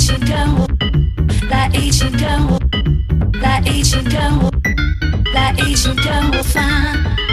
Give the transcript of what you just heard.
来一起跟我，来一起跟我，来一起跟我，来一起跟我翻。